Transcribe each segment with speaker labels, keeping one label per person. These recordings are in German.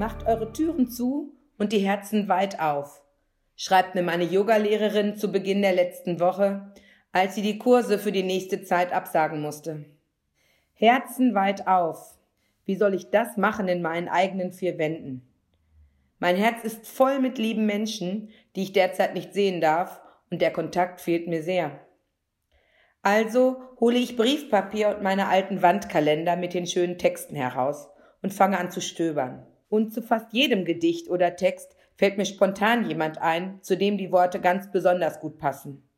Speaker 1: Macht eure Türen zu und die Herzen weit auf, schreibt mir meine Yogalehrerin zu Beginn der letzten Woche, als sie die Kurse für die nächste Zeit absagen musste. Herzen weit auf. Wie soll ich das machen in meinen eigenen vier Wänden? Mein Herz ist voll mit lieben Menschen, die ich derzeit nicht sehen darf, und der Kontakt fehlt mir sehr. Also hole ich Briefpapier und meine alten Wandkalender mit den schönen Texten heraus und fange an zu stöbern. Und zu fast jedem Gedicht oder Text fällt mir spontan jemand ein, zu dem die Worte ganz besonders gut passen.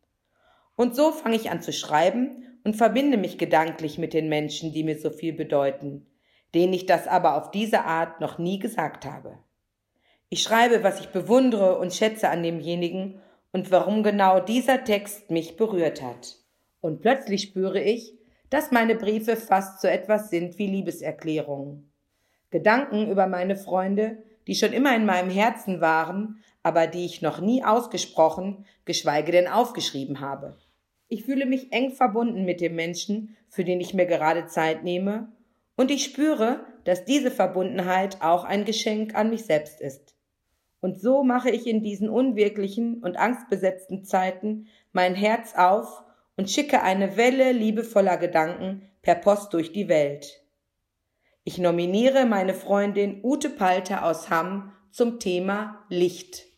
Speaker 1: Und so fange ich an zu schreiben und verbinde mich gedanklich mit den Menschen, die mir so viel bedeuten, denen ich das aber auf diese Art noch nie gesagt habe. Ich schreibe, was ich bewundere und schätze an demjenigen und warum genau dieser Text mich berührt hat. Und plötzlich spüre ich, dass meine Briefe fast so etwas sind wie Liebeserklärungen. Gedanken über meine Freunde, die schon immer in meinem Herzen waren, aber die ich noch nie ausgesprochen, geschweige denn aufgeschrieben habe. Ich fühle mich eng verbunden mit dem Menschen, für den ich mir gerade Zeit nehme, und ich spüre, dass diese Verbundenheit auch ein Geschenk an mich selbst ist. Und so mache ich in diesen unwirklichen und angstbesetzten Zeiten mein Herz auf und schicke eine Welle liebevoller Gedanken per Post durch die Welt. Ich nominiere meine Freundin Ute Palter aus Hamm zum Thema Licht.